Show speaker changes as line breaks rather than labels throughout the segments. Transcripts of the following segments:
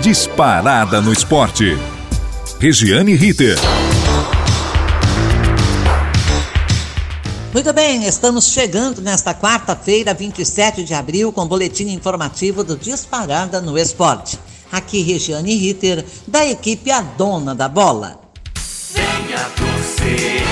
disparada no esporte. Regiane Ritter.
Muito bem, estamos chegando nesta quarta-feira, 27 de abril, com o boletim informativo do Disparada no Esporte. Aqui, Regiane Ritter, da equipe A Dona da Bola.
Venha torcer,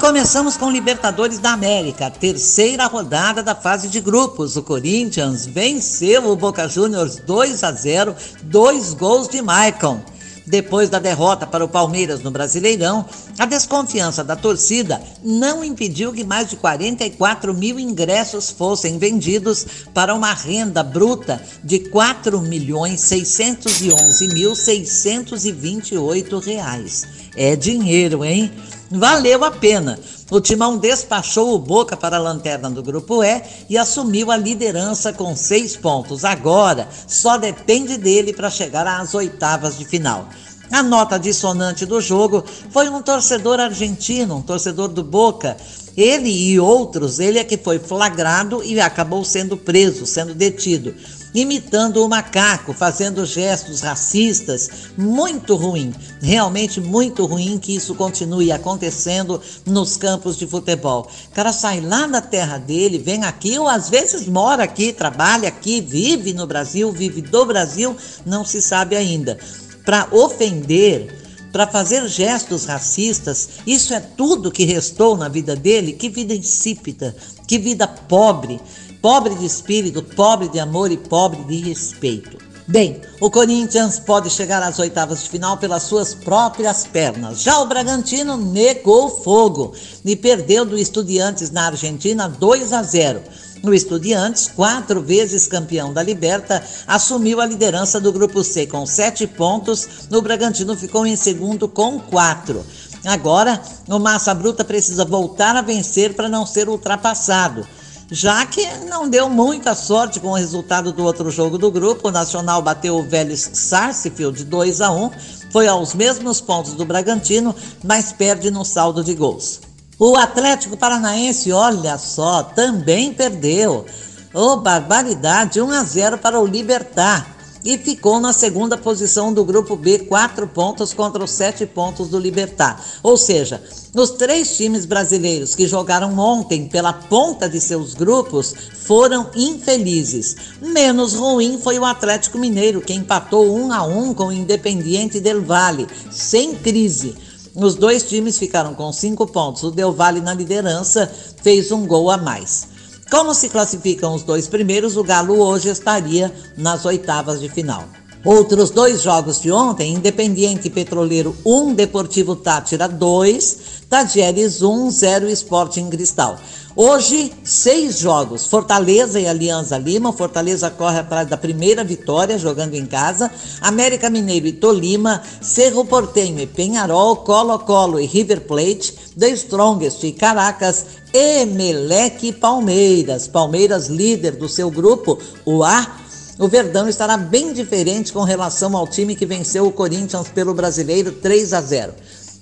começamos com Libertadores da América, terceira rodada da fase de grupos. O Corinthians venceu o Boca Juniors 2 a 0, dois gols de Maicon. Depois da derrota para o Palmeiras no Brasileirão, a desconfiança da torcida não impediu que mais de 44 mil ingressos fossem vendidos para uma renda bruta de R$ 4 milhões 611 mil 628 reais. É dinheiro, hein? Valeu a pena. O Timão despachou o Boca para a lanterna do Grupo E e assumiu a liderança com seis pontos. Agora, só depende dele para chegar às oitavas de final. A nota dissonante do jogo foi um torcedor argentino, um torcedor do Boca. Ele e outros, ele é que foi flagrado e acabou sendo preso, sendo detido imitando o macaco, fazendo gestos racistas, muito ruim, realmente muito ruim que isso continue acontecendo nos campos de futebol. O cara sai lá da terra dele, vem aqui, ou às vezes mora aqui, trabalha aqui, vive no Brasil, vive do Brasil, não se sabe ainda. Para ofender, para fazer gestos racistas, isso é tudo que restou na vida dele. Que vida insípida, que vida pobre pobre de espírito, pobre de amor e pobre de respeito. Bem, o Corinthians pode chegar às oitavas de final pelas suas próprias pernas. Já o Bragantino negou fogo e perdeu do Estudiantes na Argentina 2 a 0. O Estudiantes, quatro vezes campeão da Liberta, assumiu a liderança do Grupo C com sete pontos. O Bragantino ficou em segundo com quatro. Agora, o Massa Bruta precisa voltar a vencer para não ser ultrapassado já que não deu muita sorte com o resultado do outro jogo do grupo. O Nacional bateu o Vélez Sarsfield 2 a 1, foi aos mesmos pontos do Bragantino, mas perde no saldo de gols. O Atlético Paranaense, olha só, também perdeu. Ô, oh, barbaridade, 1 a 0 para o Libertar e ficou na segunda posição do grupo B, quatro pontos contra os sete pontos do Libertar. Ou seja, os três times brasileiros que jogaram ontem pela ponta de seus grupos foram infelizes. Menos ruim foi o Atlético Mineiro, que empatou um a um com o Independiente del Valle, sem crise. Os dois times ficaram com cinco pontos. O Del Valle na liderança fez um gol a mais. Como se classificam os dois primeiros, o Galo hoje estaria nas oitavas de final. Outros dois jogos de ontem, Independiente Petroleiro 1, Deportivo Tátira 2, Tadieres 1, 0 Sporting Cristal. Hoje, seis jogos. Fortaleza e Alianza Lima. Fortaleza corre atrás da primeira vitória, jogando em casa. América Mineiro e Tolima. Cerro Portenho e Penharol. Colo-Colo e River Plate. The Strongest e Caracas. Emelec Palmeiras. Palmeiras líder do seu grupo, o A. O Verdão estará bem diferente com relação ao time que venceu o Corinthians pelo Brasileiro 3 a 0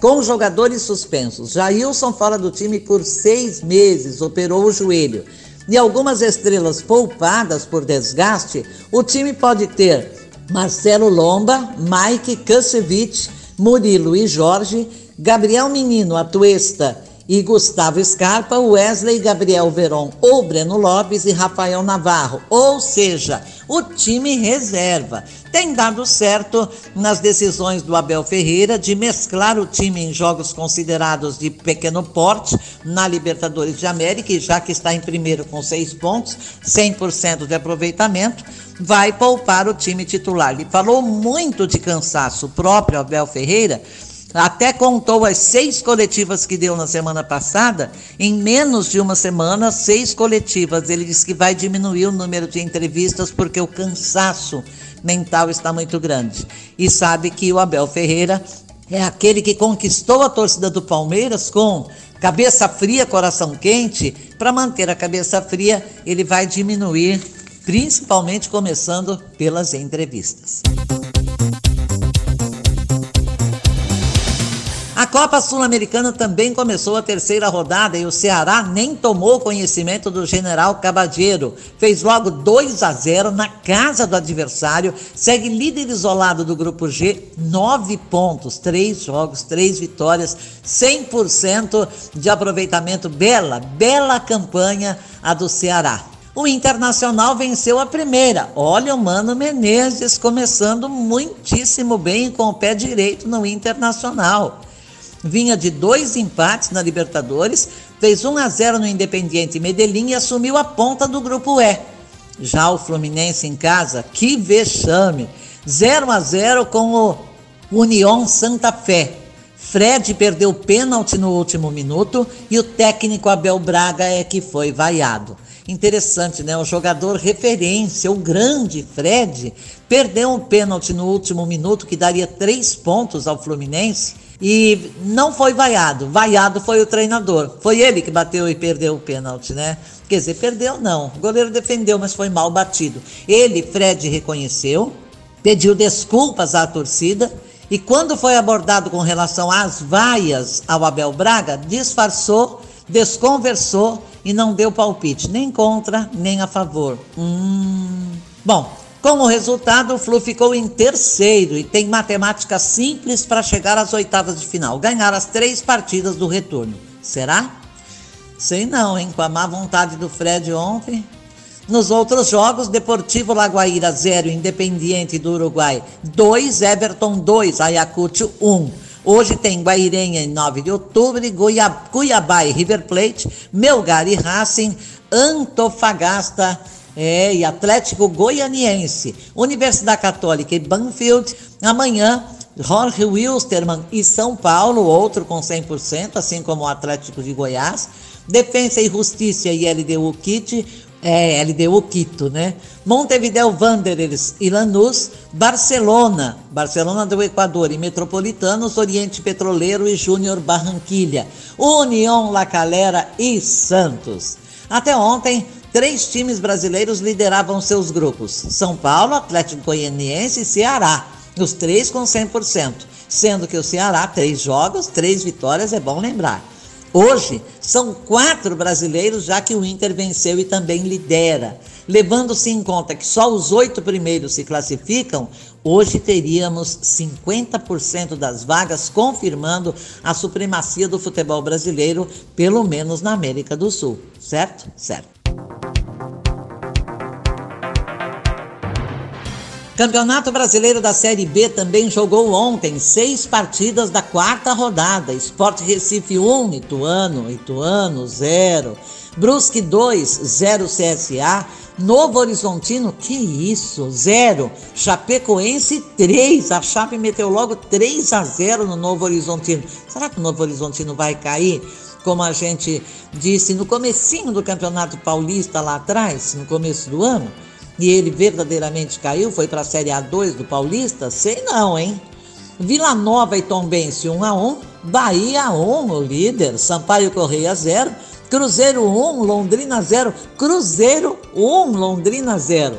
com jogadores suspensos. Jailson fora do time por seis meses, operou o joelho. E algumas estrelas poupadas por desgaste, o time pode ter Marcelo Lomba, Mike Kusevich, Murilo e Jorge, Gabriel Menino, Atuesta e Gustavo Scarpa, Wesley, Gabriel Veron ou Breno Lopes e Rafael Navarro. Ou seja, o time reserva. Tem dado certo nas decisões do Abel Ferreira de mesclar o time em jogos considerados de pequeno porte na Libertadores de América, e já que está em primeiro com seis pontos, 100% de aproveitamento, vai poupar o time titular. Ele falou muito de cansaço. Próprio Abel Ferreira até contou as seis coletivas que deu na semana passada. Em menos de uma semana, seis coletivas. Ele disse que vai diminuir o número de entrevistas porque o cansaço mental está muito grande. E sabe que o Abel Ferreira é aquele que conquistou a torcida do Palmeiras com cabeça fria, coração quente. Para manter a cabeça fria, ele vai diminuir, principalmente começando pelas entrevistas. Copa Sul-Americana também começou a terceira rodada e o Ceará nem tomou conhecimento do General Cabadeiro. Fez logo 2 a 0 na casa do adversário, segue líder isolado do grupo G, nove pontos, três jogos, três vitórias, 100% de aproveitamento. Bela, bela campanha a do Ceará. O Internacional venceu a primeira. Olha o Mano Menezes começando muitíssimo bem com o pé direito no Internacional vinha de dois empates na Libertadores, fez 1 a 0 no Independiente Medellín e assumiu a ponta do grupo E. Já o Fluminense em casa, que vexame, 0 a 0 com o União Santa Fé. Fred perdeu pênalti no último minuto e o técnico Abel Braga é que foi vaiado. Interessante, né? O jogador referência, o grande Fred, perdeu um pênalti no último minuto que daria três pontos ao Fluminense e não foi vaiado. Vaiado foi o treinador. Foi ele que bateu e perdeu o pênalti, né? Quer dizer, perdeu não. O goleiro defendeu, mas foi mal batido. Ele, Fred, reconheceu, pediu desculpas à torcida e quando foi abordado com relação às vaias ao Abel Braga, disfarçou, desconversou e não deu palpite, nem contra, nem a favor. Hum. Bom, como resultado, o Flu ficou em terceiro e tem matemática simples para chegar às oitavas de final, ganhar as três partidas do retorno. Será? Sei não, hein? Com a má vontade do Fred ontem. Nos outros jogos, Deportivo Lagoaíra 0, Independiente do Uruguai 2, Everton 2, Ayacucho 1. Hoje tem Guairenha em 9 de outubro, Cuiabá e River Plate, Melgar e Racing, Antofagasta é, e Atlético Goianiense, Universidade Católica e Banfield. Amanhã, Jorge Wilstermann e São Paulo, outro com 100%, assim como o Atlético de Goiás. Defensa e Justiça e LDU Kit, é, LDU Quito, né? Montevideo Wanderers e Lanús, Barcelona, Barcelona do Equador e Metropolitanos, Oriente Petroleiro e Júnior Barranquilha, União La Calera e Santos. Até ontem, Três times brasileiros lideravam seus grupos: São Paulo, Atlético Goianiense e Ceará, os três com 100%, sendo que o Ceará, três jogos, três vitórias, é bom lembrar. Hoje, são quatro brasileiros, já que o Inter venceu e também lidera. Levando-se em conta que só os oito primeiros se classificam, hoje teríamos 50% das vagas confirmando a supremacia do futebol brasileiro, pelo menos na América do Sul. Certo? Certo. Campeonato Brasileiro da Série B também jogou ontem seis partidas da quarta rodada. Esporte Recife 1, Ituano, Ituano 0. Brusque 2, 0 CSA. Novo Horizontino, que isso, 0. Chapecoense 3. A Chape meteu logo 3 a 0 no Novo Horizontino. Será que o Novo Horizontino vai cair? Como a gente disse no comecinho do Campeonato Paulista lá atrás, no começo do ano? E ele verdadeiramente caiu, foi para a Série A2 do Paulista? Sei não, hein? Vila Nova e Tombense 1 a 1, Bahia 1, o líder, Sampaio Correia 0, Cruzeiro 1, Londrina 0, Cruzeiro 1, Londrina 0.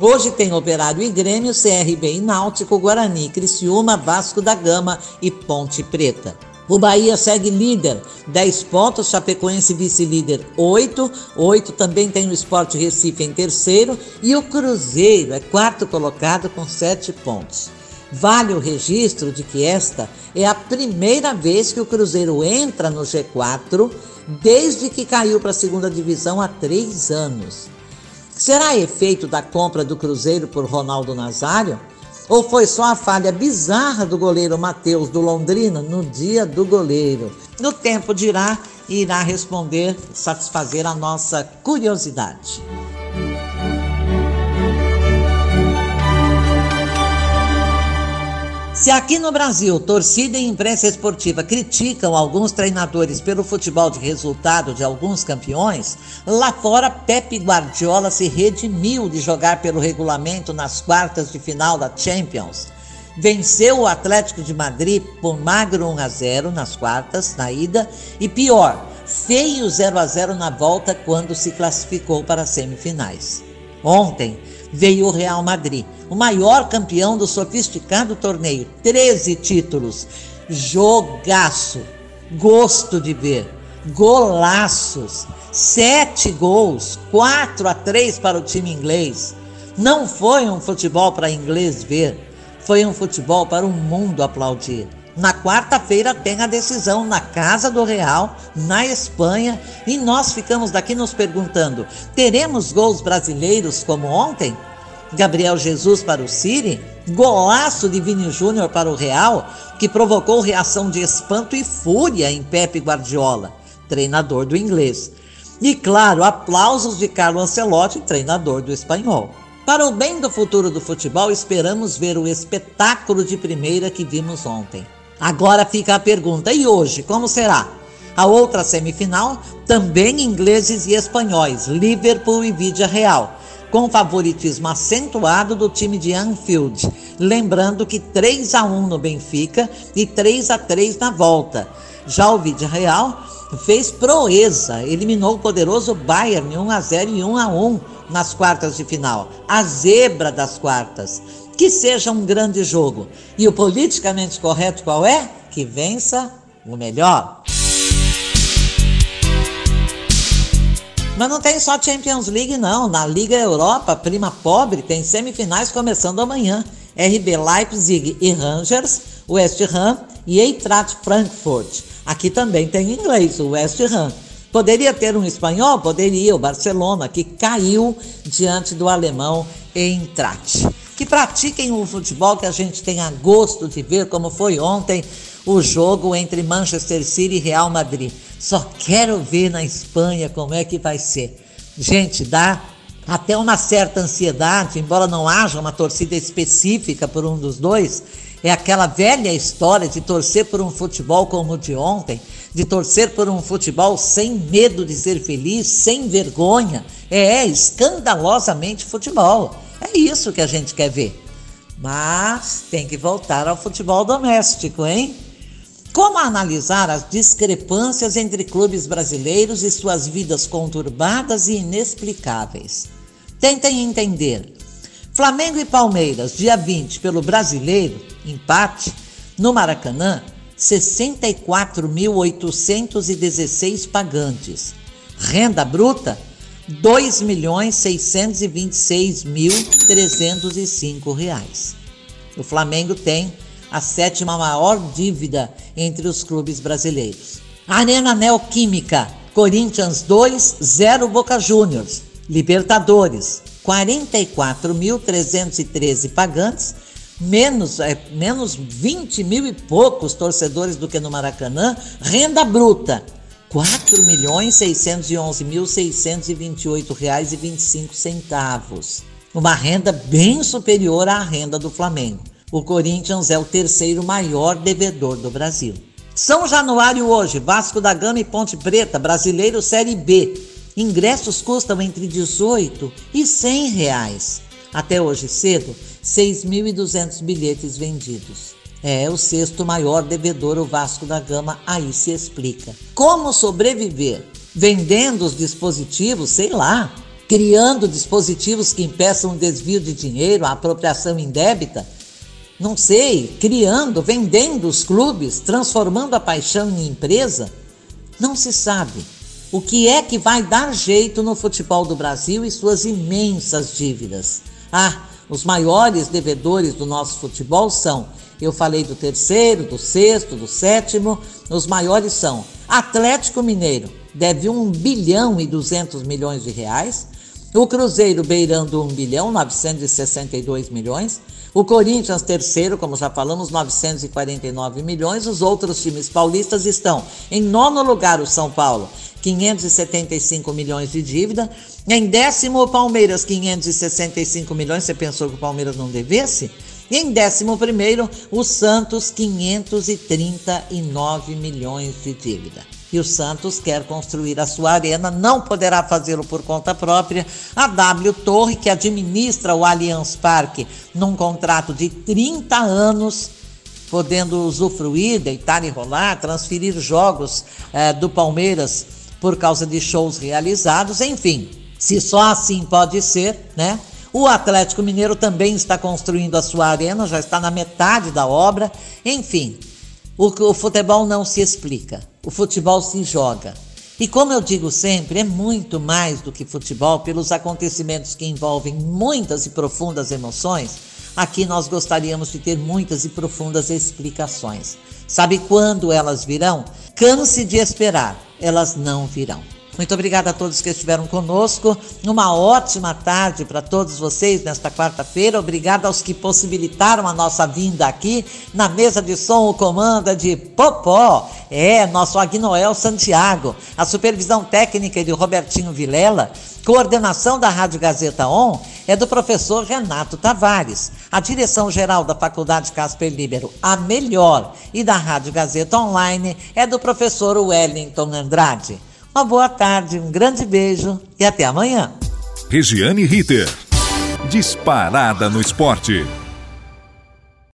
Hoje tem Operário e Grêmio, CRB e Náutico, Guarani, Criciúma, Vasco da Gama e Ponte Preta. O Bahia segue líder, 10 pontos, Chapecoense vice-líder 8, 8 também tem o Esporte Recife em terceiro e o Cruzeiro é quarto colocado com 7 pontos. Vale o registro de que esta é a primeira vez que o Cruzeiro entra no G4 desde que caiu para a segunda divisão há três anos. Será efeito da compra do Cruzeiro por Ronaldo Nazário? Ou foi só a falha bizarra do goleiro Matheus do Londrina no dia do goleiro? No tempo dirá e irá responder, satisfazer a nossa curiosidade. Se aqui no Brasil, torcida e imprensa esportiva criticam alguns treinadores pelo futebol de resultado de alguns campeões, lá fora Pepe Guardiola se redimiu de jogar pelo regulamento nas quartas de final da Champions. Venceu o Atlético de Madrid por magro 1 a 0 nas quartas, na ida, e pior, feio 0 a 0 na volta quando se classificou para as semifinais. Ontem, veio o Real Madrid, o maior campeão do sofisticado torneio. 13 títulos. Jogaço. Gosto de ver. Golaços. Sete gols. 4 a 3 para o time inglês. Não foi um futebol para inglês ver. Foi um futebol para o mundo aplaudir. Na quarta-feira tem a decisão na Casa do Real, na Espanha, e nós ficamos daqui nos perguntando: teremos gols brasileiros como ontem? Gabriel Jesus para o City, golaço de Vini Júnior para o Real, que provocou reação de espanto e fúria em Pepe Guardiola, treinador do inglês. E claro, aplausos de Carlo Ancelotti, treinador do espanhol. Para o bem do futuro do futebol, esperamos ver o espetáculo de primeira que vimos ontem. Agora fica a pergunta: e hoje, como será? A outra semifinal, também ingleses e espanhóis, Liverpool e Vídea Real, com favoritismo acentuado do time de Anfield. Lembrando que 3 a 1 no Benfica e 3 a 3 na volta. Já o Vídea Real fez proeza, eliminou o poderoso Bayern 1 a 0 e 1 a 1 nas quartas de final. A zebra das quartas que seja um grande jogo. E o politicamente correto qual é? Que vença o melhor. Mas não tem só Champions League, não. Na Liga Europa, prima pobre, tem semifinais começando amanhã. RB Leipzig e Rangers, West Ham e Eintracht Frankfurt. Aqui também tem inglês, o West Ham. Poderia ter um espanhol? Poderia, o Barcelona, que caiu diante do alemão Eintracht que pratiquem o futebol que a gente tenha gosto de ver, como foi ontem o jogo entre Manchester City e Real Madrid. Só quero ver na Espanha como é que vai ser. Gente, dá até uma certa ansiedade, embora não haja uma torcida específica por um dos dois, é aquela velha história de torcer por um futebol como o de ontem, de torcer por um futebol sem medo de ser feliz, sem vergonha. É escandalosamente futebol. É isso que a gente quer ver. Mas tem que voltar ao futebol doméstico, hein? Como analisar as discrepâncias entre clubes brasileiros e suas vidas conturbadas e inexplicáveis? Tentem entender. Flamengo e Palmeiras, dia 20, pelo brasileiro, empate, no Maracanã, 64.816 pagantes. Renda bruta, 2 milhões 626 mil 305 reais. O Flamengo tem a sétima maior dívida entre os clubes brasileiros. Arena Neoquímica, Corinthians 2, 0 Boca Juniors. Libertadores, 44.313 pagantes, menos, é, menos 20 mil e poucos torcedores do que no Maracanã. Renda bruta, 4 milhões 611 mil 628 reais e 25 centavos. Uma renda bem superior à renda do Flamengo. O Corinthians é o terceiro maior devedor do Brasil. São Januário hoje, Vasco da Gama e Ponte Preta, Brasileiro Série B. Ingressos custam entre 18 e 100 reais. Até hoje cedo, 6.200 bilhetes vendidos. É o sexto maior devedor, o Vasco da Gama, aí se explica. Como sobreviver? Vendendo os dispositivos, sei lá, criando dispositivos que impeçam o desvio de dinheiro, a apropriação indébita? Não sei, criando, vendendo os clubes, transformando a paixão em empresa? Não se sabe. O que é que vai dar jeito no futebol do Brasil e suas imensas dívidas? Ah, os maiores devedores do nosso futebol são eu falei do terceiro, do sexto, do sétimo. Os maiores são Atlético Mineiro, deve 1 bilhão e 200 milhões de reais. O Cruzeiro beirando 1 bilhão 962 milhões. O Corinthians, terceiro, como já falamos, 949 milhões. Os outros times paulistas estão em nono lugar, o São Paulo, 575 milhões de dívida. Em décimo, o Palmeiras, 565 milhões. Você pensou que o Palmeiras não devesse? E em 11, o Santos, 539 milhões de dívida. E o Santos quer construir a sua arena, não poderá fazê-lo por conta própria. A W Torre, que administra o Allianz Parque num contrato de 30 anos, podendo usufruir, deitar e rolar, transferir jogos eh, do Palmeiras por causa de shows realizados, enfim. Se só assim pode ser, né? O Atlético Mineiro também está construindo a sua arena, já está na metade da obra. Enfim, o, o futebol não se explica, o futebol se joga. E como eu digo sempre, é muito mais do que futebol, pelos acontecimentos que envolvem muitas e profundas emoções. Aqui nós gostaríamos de ter muitas e profundas explicações. Sabe quando elas virão? Canse de esperar, elas não virão. Muito obrigada a todos que estiveram conosco. Uma ótima tarde para todos vocês nesta quarta-feira. Obrigada aos que possibilitaram a nossa vinda aqui. Na mesa de som, o comando é de Popó. É, nosso Agnoel Santiago. A supervisão técnica é de Robertinho Vilela. Coordenação da Rádio Gazeta On é do professor Renato Tavares. A direção geral da Faculdade Casper Libero, a melhor, e da Rádio Gazeta Online é do professor Wellington Andrade. Uma boa tarde, um grande beijo e até amanhã.
Regiane Ritter. Disparada no esporte.